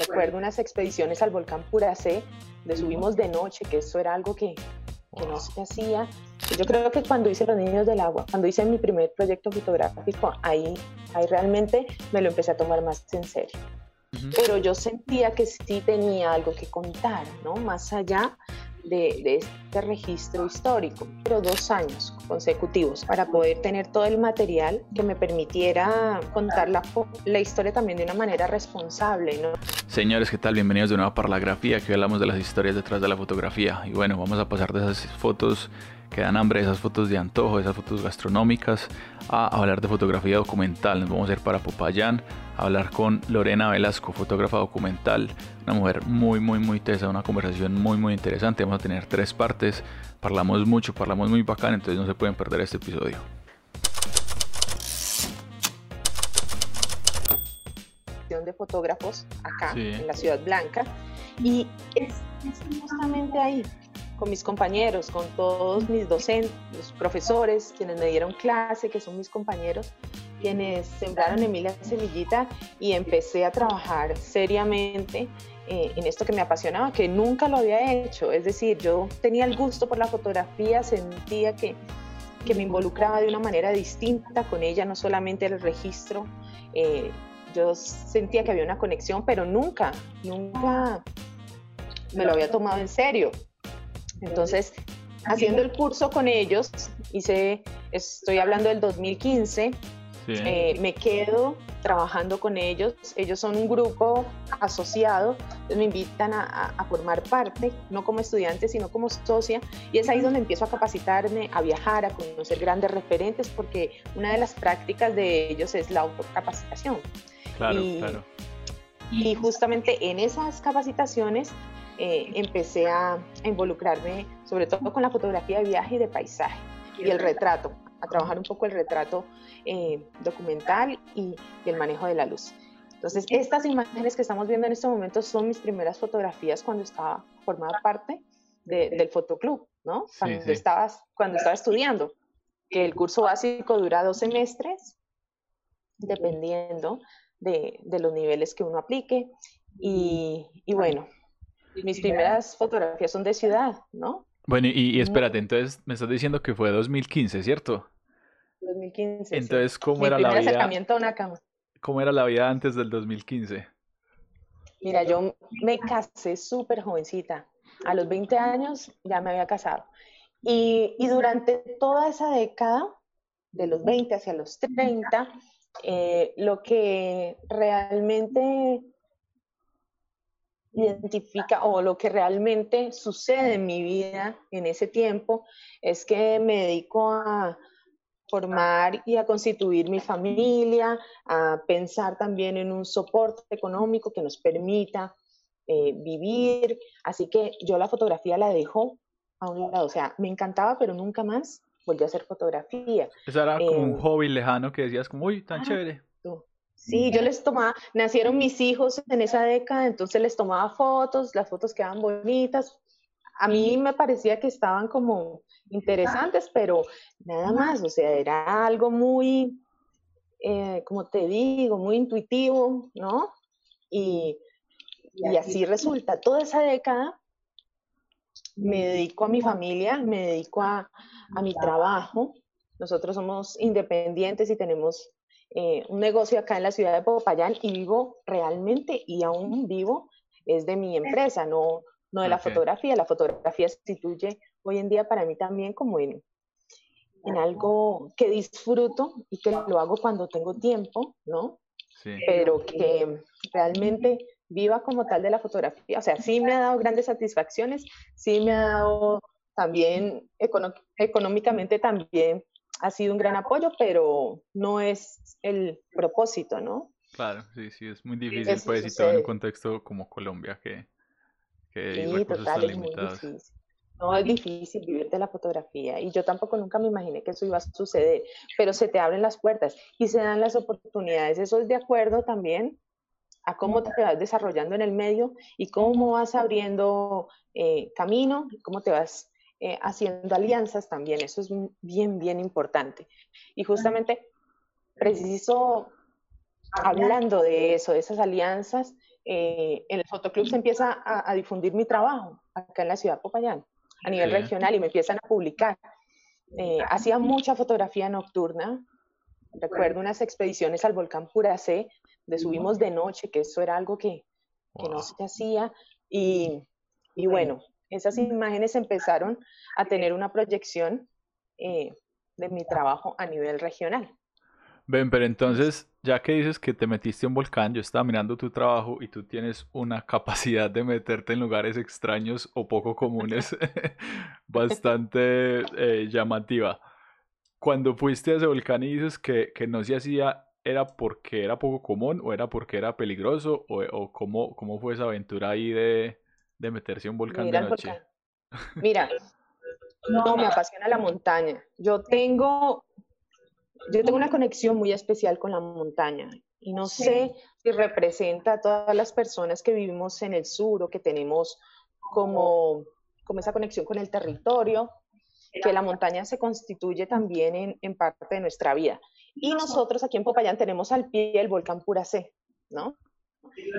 recuerdo unas expediciones al volcán Puracé, donde subimos de noche, que eso era algo que, que no se hacía. Yo creo que cuando hice Los Niños del Agua, cuando hice mi primer proyecto fotográfico, ahí, ahí realmente me lo empecé a tomar más en serio. Pero yo sentía que sí tenía algo que contar, ¿no? Más allá de, este registro histórico, pero dos años consecutivos para poder tener todo el material que me permitiera contar la, la historia también de una manera responsable. ¿no? Señores, ¿qué tal? Bienvenidos de nuevo a Parlagrafía, que hablamos de las historias detrás de la fotografía. Y bueno, vamos a pasar de esas fotos que dan hambre, esas fotos de antojo, esas fotos gastronómicas, a hablar de fotografía documental. Nos vamos a ir para Popayán a hablar con Lorena Velasco, fotógrafa documental, una mujer muy, muy, muy tesa, una conversación muy, muy interesante. Vamos a tener tres partes, parlamos mucho, parlamos muy bacán, entonces no se pueden perder este episodio. de fotógrafos acá en la Ciudad Blanca y es justamente ahí con mis compañeros, con todos mis docentes, los profesores, quienes me dieron clase, que son mis compañeros, quienes sembraron en mí la semillita y empecé a trabajar seriamente eh, en esto que me apasionaba, que nunca lo había hecho. Es decir, yo tenía el gusto por la fotografía, sentía que, que me involucraba de una manera distinta con ella, no solamente el registro. Eh, yo sentía que había una conexión, pero nunca, nunca me lo había tomado en serio. Entonces, haciendo el curso con ellos, hice, estoy hablando del 2015, eh, me quedo trabajando con ellos. Ellos son un grupo asociado, me invitan a, formar parte, no como estudiante, sino como socia, y es ahí donde empiezo a capacitarme, a viajar, a conocer grandes referentes, porque una de las prácticas de ellos es la autocapacitación. Claro, claro. Y justamente en esas capacitaciones eh, empecé a, involucrarme sobre todo con la fotografía de viaje y de paisaje y el retrato, a trabajar un poco el retrato eh, documental y, el manejo de la luz. Entonces, estas imágenes que estamos viendo en este momento son mis primeras fotografías cuando estaba formada parte del fotoclub, ¿no? Cuando, Estabas, cuando estaba estudiando, que el curso básico dura dos semestres, dependiendo de, de los niveles que uno aplique. Y, y bueno, mis primeras fotografías son de ciudad, ¿no? Bueno, y, espérate, entonces me estás diciendo que fue 2015, ¿cierto? 2015. Entonces, ¿cómo era la vida? acercamiento a una cama. ¿Cómo era la vida antes del 2015? Mira, yo me casé súper jovencita. A los 20 años ya me había casado. Y, y, durante toda esa década, de los 20 hacia los 30, eh, lo que realmente identifica o lo que realmente sucede en mi vida en ese tiempo es que me dedico a formar y a constituir mi familia, a pensar también en un soporte económico que nos permita eh, vivir. Así que yo la fotografía la dejo a un lado. O sea, me encantaba, pero nunca más volví a hacer fotografía. Eso era como un eh, hobby lejano que decías como, uy, tan chévere. Sí, yo les tomaba, nacieron mis hijos en esa década, entonces les tomaba fotos, las fotos quedaban bonitas. A mí me parecía que estaban como interesantes, pero nada más, o sea, era algo muy, eh, como te digo, muy intuitivo, ¿no? Y, y así resulta, toda esa década me dedico a mi familia, me dedico a, a mi trabajo. Nosotros somos independientes y tenemos eh, un negocio acá en la ciudad de Popayán y vivo realmente y aún vivo es de mi empresa, no, no de la fotografía. La fotografía se constituye hoy en día para mí también como en, en algo que disfruto y que lo hago cuando tengo tiempo, ¿no? Pero que realmente viva como tal de la fotografía. O sea, sí me ha dado grandes satisfacciones, sí me ha dado también económicamente también ha sido un gran apoyo, pero no es el propósito, ¿no? Claro, sí, sí, es muy difícil, pues, y todo en un contexto como Colombia, que, que sí, total, es muy difícil. No, es difícil vivir de la fotografía y yo tampoco nunca me imaginé que eso iba a suceder, pero se te abren las puertas y se dan las oportunidades. Eso es de acuerdo también a cómo te vas desarrollando en el medio y cómo vas abriendo eh, camino, cómo te vas eh, haciendo alianzas también, eso es bien, bien importante. Y justamente, preciso, hablando de eso, de esas alianzas, eh, en el fotoclub se empieza a, difundir mi trabajo acá en la ciudad de Popayán, a nivel regional, y me empiezan a publicar. Eh, hacía mucha fotografía nocturna. Recuerdo unas expediciones al volcán Puracé, de subimos de noche, que eso era algo que, que no se hacía. Y, y, bueno, esas imágenes empezaron a tener una proyección eh, de mi trabajo a nivel regional. Ven, pero entonces, ya que dices que te metiste en un volcán, yo estaba mirando tu trabajo y tú tienes una capacidad de meterte en lugares extraños o poco comunes bastante eh, llamativa. Cuando fuiste a ese volcán y dices que, no se hacía, ¿era porque era poco común o era porque era peligroso? ¿O, o cómo, cómo fue esa aventura ahí de, meterse en un volcán de noche? Mira, no, me apasiona la montaña. Yo tengo yo tengo una conexión muy especial con la montaña y no sé si representa a todas las personas que vivimos en el sur o que tenemos como, como esa conexión con el territorio, que la montaña se constituye también en, en parte de nuestra vida. Y nosotros aquí en Popayán tenemos al pie el volcán Puracé, ¿no?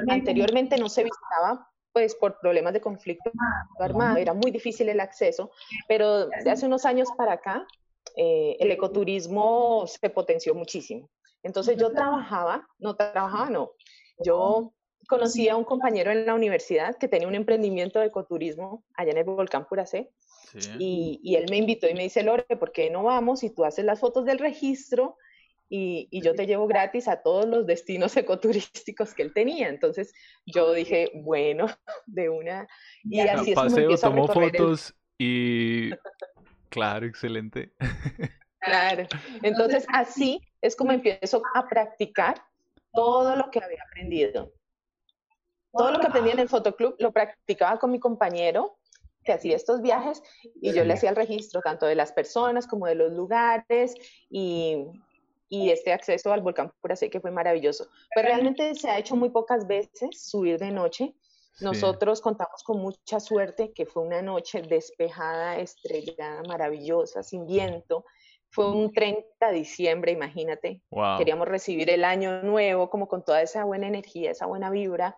Anteriormente no se visitaba pues por problemas de conflicto armado, era muy difícil el acceso, pero de hace unos años para acá eh, el ecoturismo se potenció muchísimo. Entonces yo trabajaba, no trabajaba, no. Yo conocí a un compañero en la universidad que tenía un emprendimiento de ecoturismo allá en el volcán Puracé. Y, y, él me invitó y me dice, Lore, ¿por qué no vamos y tú haces las fotos del registro y, y, yo te llevo gratis a todos los destinos ecoturísticos que él tenía? Entonces yo dije, bueno, de una... Y así es como tomó fotos y Claro, excelente. Claro. Entonces, así es como empiezo a practicar todo lo que había aprendido. Todo lo que aprendí en el fotoclub lo practicaba con mi compañero que hacía estos viajes y yo le hacía el registro tanto de las personas como de los lugares y, y este acceso al volcán Puracé que fue maravilloso. Pero realmente se ha hecho muy pocas veces subir de noche nosotros contamos con mucha suerte, que fue una noche despejada, estrellada, maravillosa, sin viento. Fue un 30 de diciembre, imagínate. Queríamos recibir el año nuevo, como con toda esa buena energía, esa buena vibra.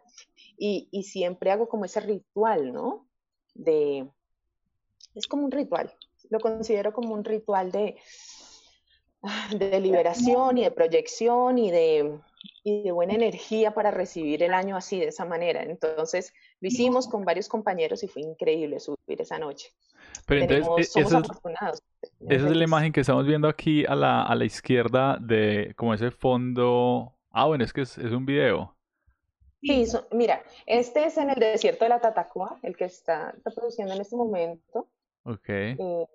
Y, y siempre hago como ese ritual, ¿no? De, es como un ritual. Lo considero como un ritual de, de liberación y de proyección y de, y de buena energía para recibir el año así, de esa manera. Entonces, lo hicimos con varios compañeros y fue increíble subir esa noche. Pero entonces, e, esa es la imagen que estamos viendo aquí a la, a la izquierda de como ese fondo. Ah, bueno, es que es, un video. Sí, mira, este es en el desierto de la Tatacoa, el que está reproduciendo en este momento. Ok. Eh,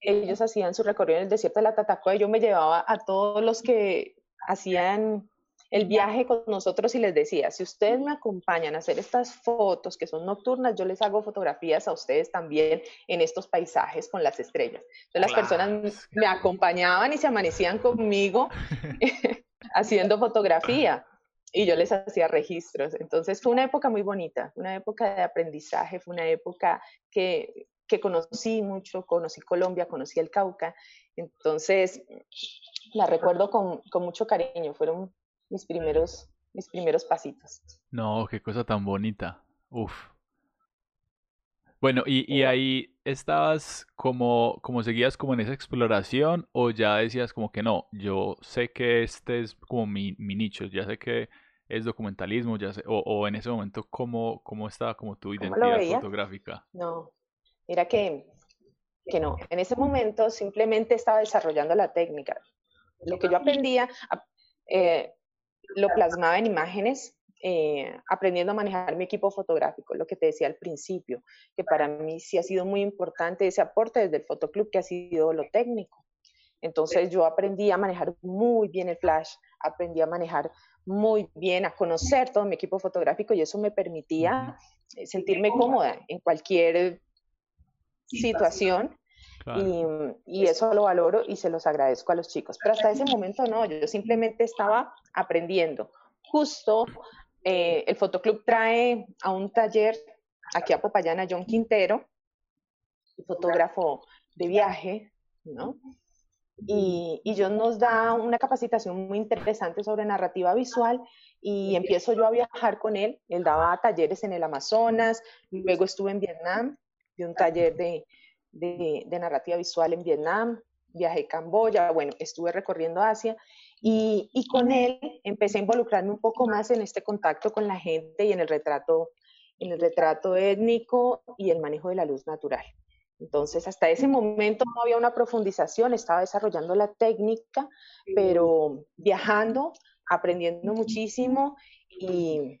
ellos hacían su recorrido en el desierto de la Tatacoa y yo me llevaba a todos los que hacían el viaje con nosotros y les decía, si ustedes me acompañan a hacer estas fotos que son nocturnas, yo les hago fotografías a ustedes también en estos paisajes con las estrellas. Entonces las personas me acompañaban y se amanecían conmigo haciendo fotografía y yo les hacía registros. Entonces fue una época muy bonita, una época de aprendizaje, fue una época que, que conocí mucho, conocí Colombia, conocí el Cauca. Entonces la recuerdo con, mucho cariño, fueron mis primeros, mis primeros pasitos. No, qué cosa tan bonita. Uf. Bueno, y, y, ahí estabas como, como seguías como en esa exploración o ya decías como que no, yo sé que este es como mi, mi nicho, ya sé que es documentalismo, ya sé, o, o en ese momento cómo, cómo estaba como tu identidad fotográfica. No, mira que, que no, en ese momento simplemente estaba desarrollando la técnica. Lo que yo aprendía, eh, lo plasmaba en imágenes, eh, aprendiendo a manejar mi equipo fotográfico, lo que te decía al principio, que para mí sí ha sido muy importante ese aporte desde el fotoclub, que ha sido lo técnico. Entonces yo aprendí a manejar muy bien el flash, aprendí a manejar muy bien, a conocer todo mi equipo fotográfico y eso me permitía sentirme cómoda en cualquier situación y, eso lo valoro y se los agradezco a los chicos. Pero hasta ese momento no, yo simplemente estaba aprendiendo. Justo eh, el Fotoclub trae a un taller aquí a Popayán John Quintero, fotógrafo de viaje, ¿no? y, y yo nos da una capacitación muy interesante sobre narrativa visual y empiezo yo a viajar con él. Él daba talleres en el Amazonas, luego estuve en Vietnam, de un taller de, de, narrativa visual en Vietnam, viajé a Camboya, bueno, estuve recorriendo Asia y, y, con él empecé a involucrarme un poco más en este contacto con la gente y en el retrato, en el retrato étnico y el manejo de la luz natural. Entonces, hasta ese momento no había una profundización, estaba desarrollando la técnica, pero viajando, aprendiendo muchísimo y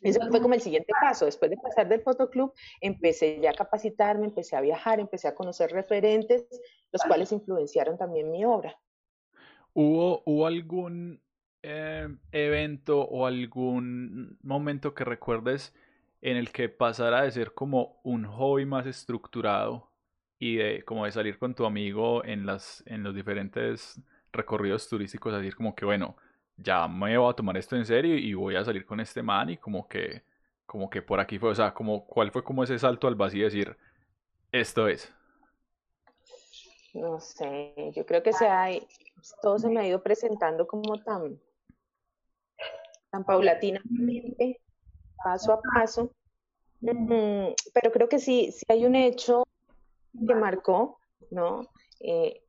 eso fue como el siguiente paso. Después de pasar del fotoclub, empecé ya a capacitarme, empecé a viajar, empecé a conocer referentes, los cuales influenciaron también mi obra. ¿Hubo, hubo algún eh, evento o algún momento que recuerdes en el que pasara de ser como un hobby más estructurado y de como de salir con tu amigo en las en los diferentes recorridos turísticos a decir como que bueno ya me voy a tomar esto en serio y voy a salir con este man y como que como que por aquí fue o sea como cuál fue como ese salto al vacío decir esto es no sé yo creo que se ha, todo se me ha ido presentando como tan tan paulatinamente paso a paso. pero creo que sí, sí hay un hecho que marcó, ¿no? Eh,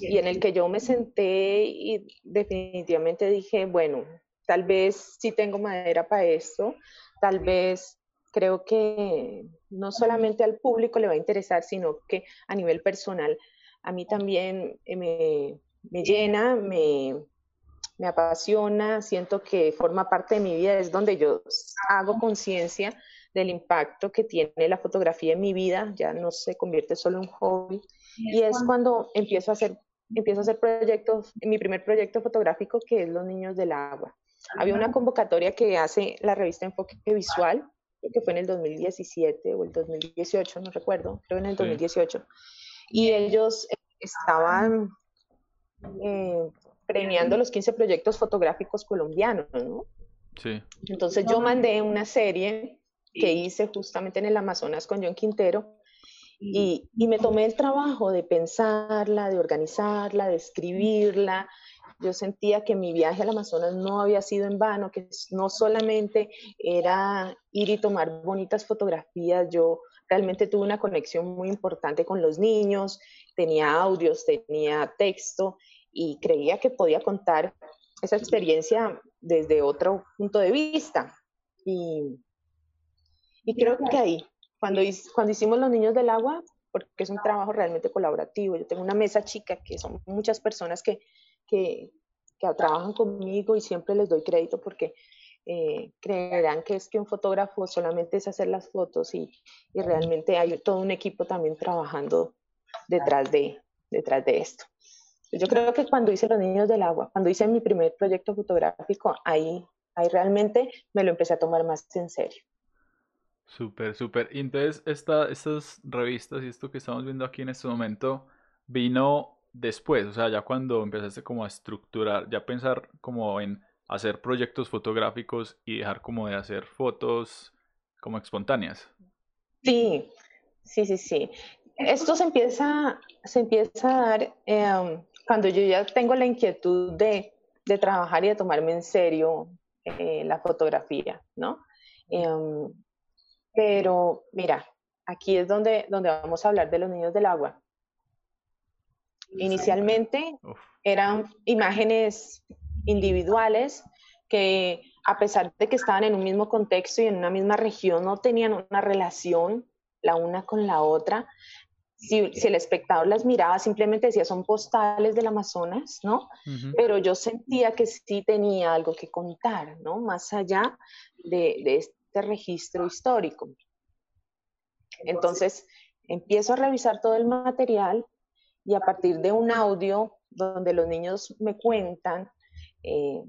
y en el que yo me senté y definitivamente dije, bueno, tal vez sí tengo madera para esto, tal vez creo que no solamente al público le va a interesar, sino que a nivel personal, a mí también me, me llena, me, me apasiona, siento que forma parte de mi vida, es donde yo hago conciencia del impacto que tiene la fotografía en mi vida, ya no se convierte solo en un hobby. Y es cuando empiezo a hacer, empiezo a hacer proyectos, mi primer proyecto fotográfico que es Los Niños del Agua. Había una convocatoria que hace la revista Enfoque Visual, que fue en el 2017 o el 2018, no recuerdo, creo en el 2018. Y ellos estaban eh, premiando los 15 proyectos fotográficos colombianos, ¿no? Sí. Entonces yo mandé una serie que hice justamente en el Amazonas con John Quintero y, me tomé el trabajo de pensarla, de organizarla, de escribirla. Yo sentía que mi viaje al Amazonas no había sido en vano, que no solamente era ir y tomar bonitas fotografías, yo realmente tuve una conexión muy importante con los niños, tenía audios, tenía texto y creía que podía contar esa experiencia desde otro punto de vista. Y creo que ahí, cuando, cuando hicimos Los Niños del Agua, porque es un trabajo realmente colaborativo, yo tengo una mesa chica que son muchas personas que, que, que trabajan conmigo y siempre les doy crédito porque eh, creerán que es que un fotógrafo solamente es hacer las fotos y, y, realmente hay todo un equipo también trabajando detrás de, detrás de esto. Yo creo que cuando hice Los Niños del Agua, cuando hice mi primer proyecto fotográfico, ahí, ahí realmente me lo empecé a tomar más en serio. Súper, súper. Y entonces esta, estas revistas y esto que estamos viendo aquí en este momento vino después, o sea, ya cuando empezaste como a estructurar, ya pensar como en hacer proyectos fotográficos y dejar como de hacer fotos como espontáneas. Sí, sí, sí, sí. Esto se empieza, se empieza a dar eh, cuando yo ya tengo la inquietud de, de trabajar y de tomarme en serio eh, la fotografía, ¿no? Em, pero mira, aquí es donde, donde vamos a hablar de los niños del agua. Inicialmente eran imágenes individuales que a pesar de que estaban en un mismo contexto y en una misma región, no tenían una relación la una con la otra, si, el espectador las miraba, simplemente decía, son postales del Amazonas, ¿no? Pero yo sentía que sí tenía algo que contar, ¿no? Más allá de, este registro histórico. Entonces, empiezo a revisar todo el material y a partir de un audio donde los niños me cuentan, eh,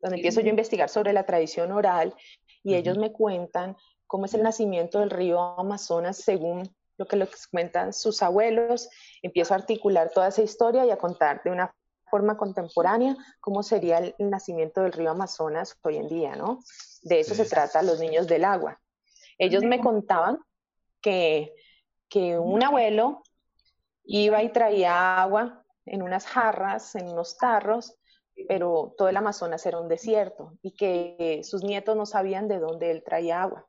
donde empiezo yo a investigar sobre la tradición oral y ellos me cuentan cómo es el nacimiento del río Amazonas según lo que les cuentan sus abuelos, empiezo a articular toda esa historia y a contar de una forma contemporánea cómo sería el, nacimiento del río Amazonas hoy en día, ¿no? De eso se trata Los Niños del Agua. Ellos me contaban que, que un abuelo iba y traía agua en unas jarras, en unos tarros, pero todo el Amazonas era un desierto y que sus nietos no sabían de dónde él traía agua.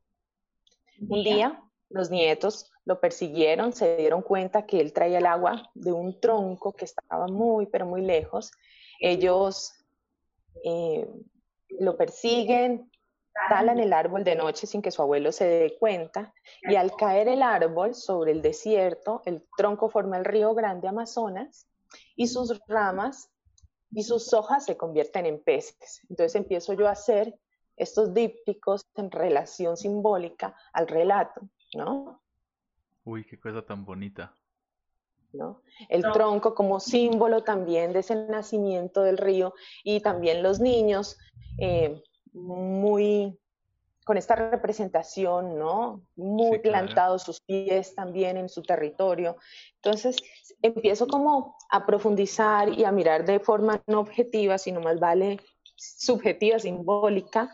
Un día los nietos lo persiguieron, se dieron cuenta que él traía el agua de un tronco que estaba muy, pero muy lejos. Ellos eh, lo persiguen, talan el árbol de noche sin que su abuelo se dé cuenta y al caer el árbol sobre el desierto, el tronco forma el río Grande Amazonas y sus ramas y sus hojas se convierten en peces. Entonces empiezo yo a hacer estos dípticos en relación simbólica al relato, ¿no? Uy, qué cosa tan bonita. ¿no? El tronco como símbolo también de ese nacimiento del río y también los niños eh, muy con esta representación, ¿no? Muy plantados sus pies también en su territorio. Entonces, empiezo como a profundizar y a mirar de forma no objetiva, sino más vale subjetiva, simbólica,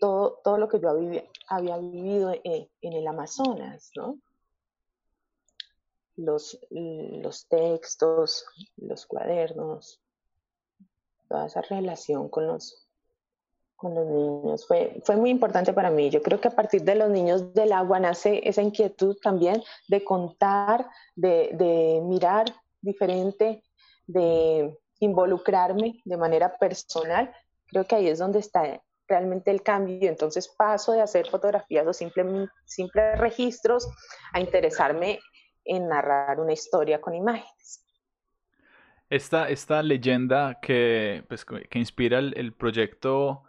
todo, todo lo que yo había, había vivido en, en, el Amazonas, ¿no? Los, los textos, los cuadernos, toda esa relación con los, con los niños. Fue, fue muy importante para mí. Yo creo que a partir de los niños del agua nace esa inquietud también de contar, de, de mirar diferente, de involucrarme de manera personal. Creo que ahí es donde está realmente el cambio. Entonces paso de hacer fotografías o simple, simples registros a interesarme en narrar una historia con imágenes. Esta, esta leyenda que, pues, que inspira el, el proyecto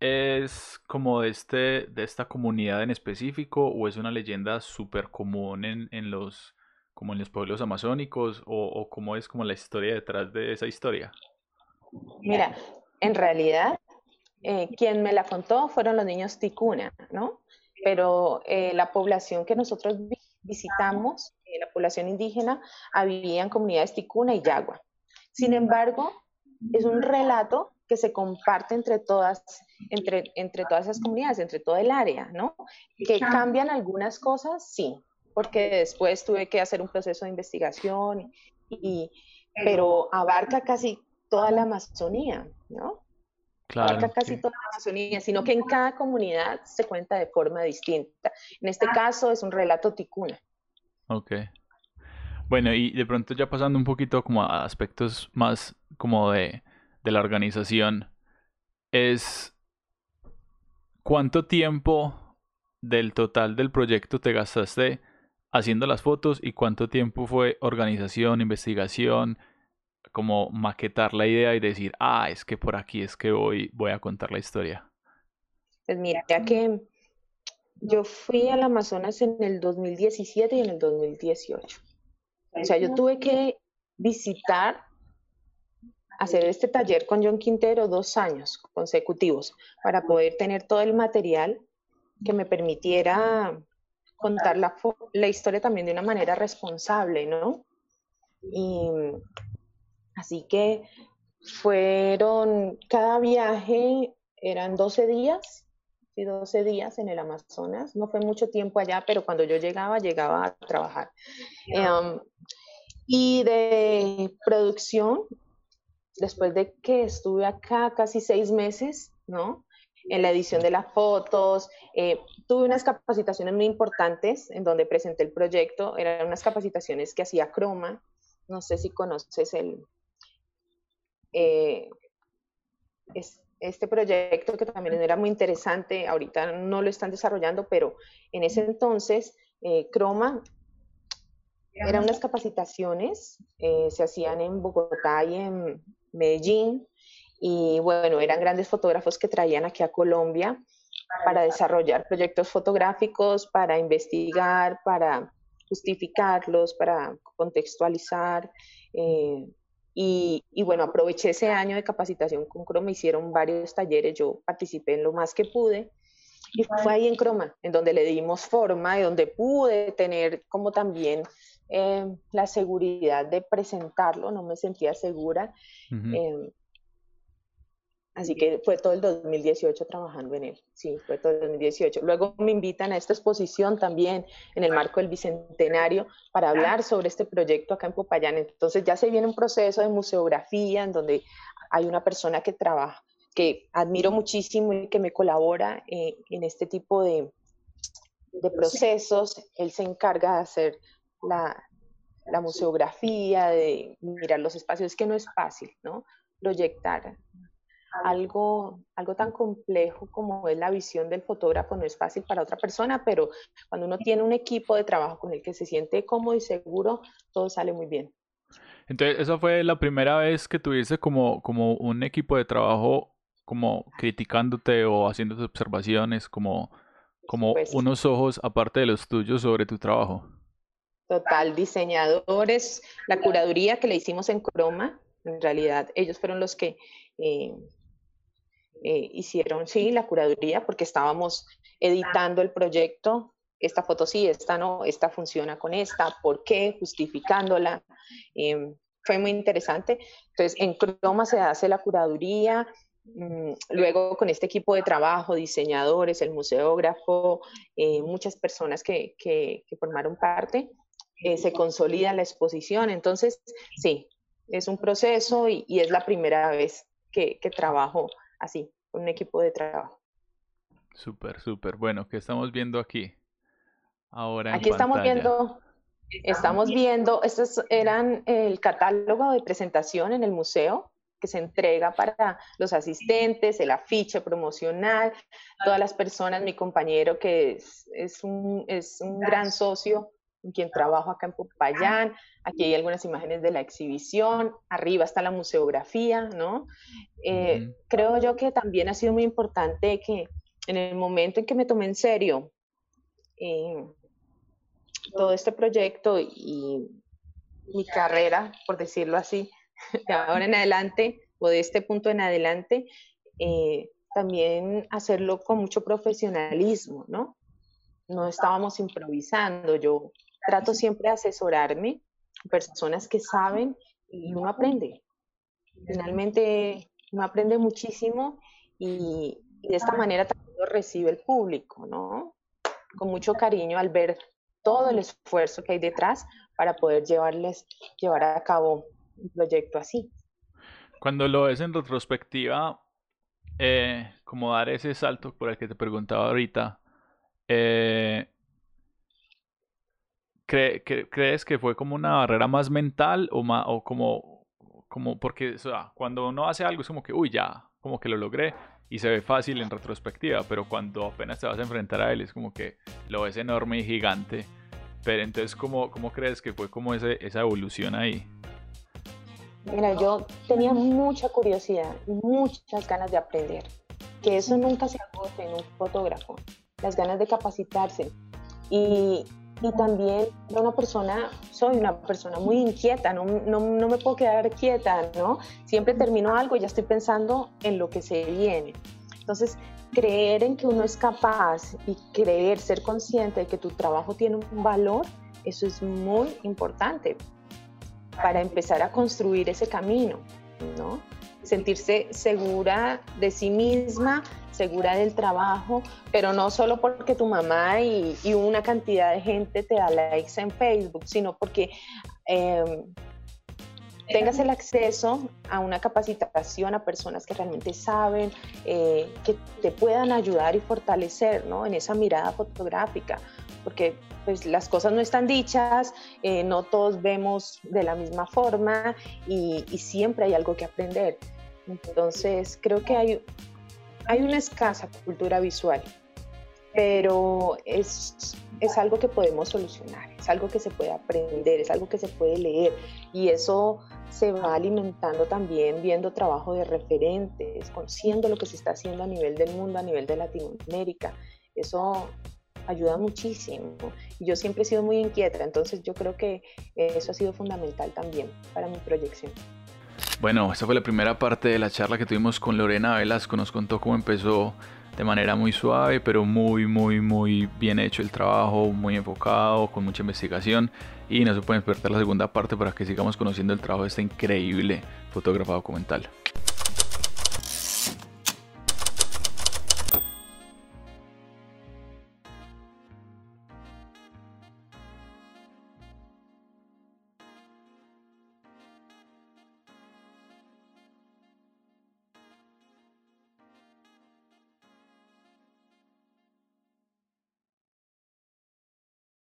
es como de, este, de esta comunidad en específico o es una leyenda súper común en, en, los, como en los pueblos amazónicos o, o cómo es como la historia detrás de esa historia? Mira, en realidad eh, quien me la contó fueron los niños ticuna, ¿no? Pero eh, la población que nosotros visitamos, eh, la población indígena, había en comunidades ticuna y yagua. Sin embargo, es un relato que se comparte entre todas, entre, entre todas esas comunidades, entre todo el área, ¿no? Que cambian algunas cosas, sí, porque después tuve que hacer un proceso de investigación, y, pero abarca casi toda la Amazonía, ¿no? Claro, abarca casi toda la Amazonía, sino que en cada comunidad se cuenta de forma distinta. En este caso es un relato ticuna. Ok. Bueno, y de pronto ya pasando un poquito como a aspectos más como de de la organización es cuánto tiempo del total del proyecto te gastaste haciendo las fotos y cuánto tiempo fue organización, investigación, como maquetar la idea y decir, ah, es que por aquí es que voy, voy a contar la historia. Pues mira, ya que yo fui al Amazonas en el 2017 y en el 2018. O sea, yo tuve que visitar hacer este taller con John Quintero dos años consecutivos para poder tener todo el material que me permitiera contar la, la historia también de una manera responsable, ¿no? Y así que fueron, cada viaje eran 12 días, y 12 días en el Amazonas, no fue mucho tiempo allá, pero cuando yo llegaba, llegaba a trabajar. Em, y de producción, después de que estuve acá casi seis meses, ¿no? En la edición de las fotos, eh, tuve unas capacitaciones muy importantes en donde presenté el proyecto, eran unas capacitaciones que hacía Croma, no sé si conoces el, eh, este proyecto que también era muy interesante, ahorita no lo están desarrollando, pero en ese entonces eh, Croma eran unas capacitaciones, se hacían en Bogotá y en Medellín, y bueno, eran grandes fotógrafos que traían aquí a Colombia para desarrollar proyectos fotográficos, para investigar, para justificarlos, para contextualizar. Eh, y, y, bueno, aproveché ese año de capacitación con Croma, hicieron varios talleres, yo participé en lo más que pude. Y fue ahí en Croma, en donde le dimos forma y donde pude tener como también eh, la seguridad de presentarlo, no me sentía segura. Así que fue todo el 2018 trabajando en él. Sí, fue todo el 2018. Luego me invitan a esta exposición también en el marco del Bicentenario para hablar sobre este proyecto acá en Popayán. Entonces ya se viene un proceso de museografía en donde hay una persona que trabaja, que admiro muchísimo y que me colabora eh, en este tipo de, procesos. Él se encarga de hacer la museografía, de mirar los espacios. Es que no es fácil, ¿no? Proyectar algo, algo tan complejo como es la visión del fotógrafo no es fácil para otra persona, pero cuando uno tiene un equipo de trabajo con el que se siente cómodo y seguro, todo sale muy bien. Entonces, ¿esa fue la primera vez que tuviste como, como un equipo de trabajo como criticándote o haciendo observaciones, como, como unos ojos aparte de los tuyos sobre tu trabajo? Total, diseñadores, la curaduría que le hicimos en Croma, en realidad ellos fueron los que eh, eh, hicieron, sí, la curaduría, porque estábamos editando el proyecto, esta foto sí, esta no, esta funciona con esta, ¿por qué? Justificándola. Em, fue muy interesante. Entonces, en Croma se hace la curaduría, mm, luego con este equipo de trabajo, diseñadores, el museógrafo, eh, muchas personas que, que, formaron parte, eh, se consolida la exposición. Entonces, sí, es un proceso y, y es la primera vez que, que trabajo así, un equipo de trabajo. Súper, súper. Bueno, ¿qué estamos viendo aquí? Ahora. aquí estamos viendo, estamos viendo, estos eran el catálogo de presentación en el museo que se entrega para los asistentes, el afiche promocional, todas las personas, mi compañero que es, es, un, es un gran socio con quien trabajo acá en Popayán. Aquí hay algunas imágenes de la exhibición. Arriba está la museografía, ¿no? Eh, creo yo que también ha sido muy importante que en el momento en que me tomé en serio eh, todo este proyecto y mi carrera, por decirlo así, de ahora en adelante o de este punto en adelante, eh, también hacerlo con mucho profesionalismo, ¿no? No estábamos improvisando, yo trato siempre de asesorarme personas que saben y uno aprende. Finalmente uno aprende muchísimo y, de esta manera también lo recibe el público, ¿no? Con mucho cariño al ver todo el esfuerzo que hay detrás para poder llevarles, llevar a cabo un proyecto así. Cuando lo ves en retrospectiva, eh, como dar ese salto por el que te preguntaba ahorita, eh, ¿crees que fue como una barrera más mental o, más, o como, como porque cuando uno hace algo es como que, uy, ya, como que lo logré y se ve fácil en retrospectiva, pero cuando apenas te vas a enfrentar a él es como que lo ves enorme y gigante. Pero entonces, ¿cómo, cómo crees que fue como ese, esa evolución ahí? Mira, yo tenía mucha curiosidad, muchas ganas de aprender, que eso nunca se agota en un fotógrafo, las ganas de capacitarse. Y y también una persona, soy una persona muy inquieta, no, no, no, me puedo quedar quieta, ¿no? Siempre termino algo y ya estoy pensando en lo que se viene. Entonces, creer en que uno es capaz y creer, ser consciente de que tu trabajo tiene un valor, eso es muy importante para empezar a construir ese camino, ¿no? Sentirse segura de sí misma, segura del trabajo, pero no solo porque tu mamá y, una cantidad de gente te da likes en Facebook, sino porque em, tengas el acceso a una capacitación a personas que realmente saben, eh, que te puedan ayudar y fortalecer ¿no? en esa mirada fotográfica, porque pues, las cosas no están dichas, eh, no todos vemos de la misma forma y, y siempre hay algo que aprender. Entonces, creo que hay hay una escasa cultura visual, pero es, es algo que podemos solucionar, es algo que se puede aprender, es algo que se puede leer y eso se va alimentando también viendo trabajo de referentes, conociendo lo que se está haciendo a nivel del mundo, a nivel de Latinoamérica. Eso ayuda muchísimo. Yo siempre he sido muy inquieta, entonces yo creo que eso ha sido fundamental también para mi proyección. Bueno, esta fue la primera parte de la charla que tuvimos con Lorena Velasco. Nos contó cómo empezó de manera muy suave, pero muy, muy, muy bien hecho el trabajo, muy enfocado, con mucha investigación. Y no se pueden perder la segunda parte para que sigamos conociendo el trabajo de esta increíble fotógrafa documental.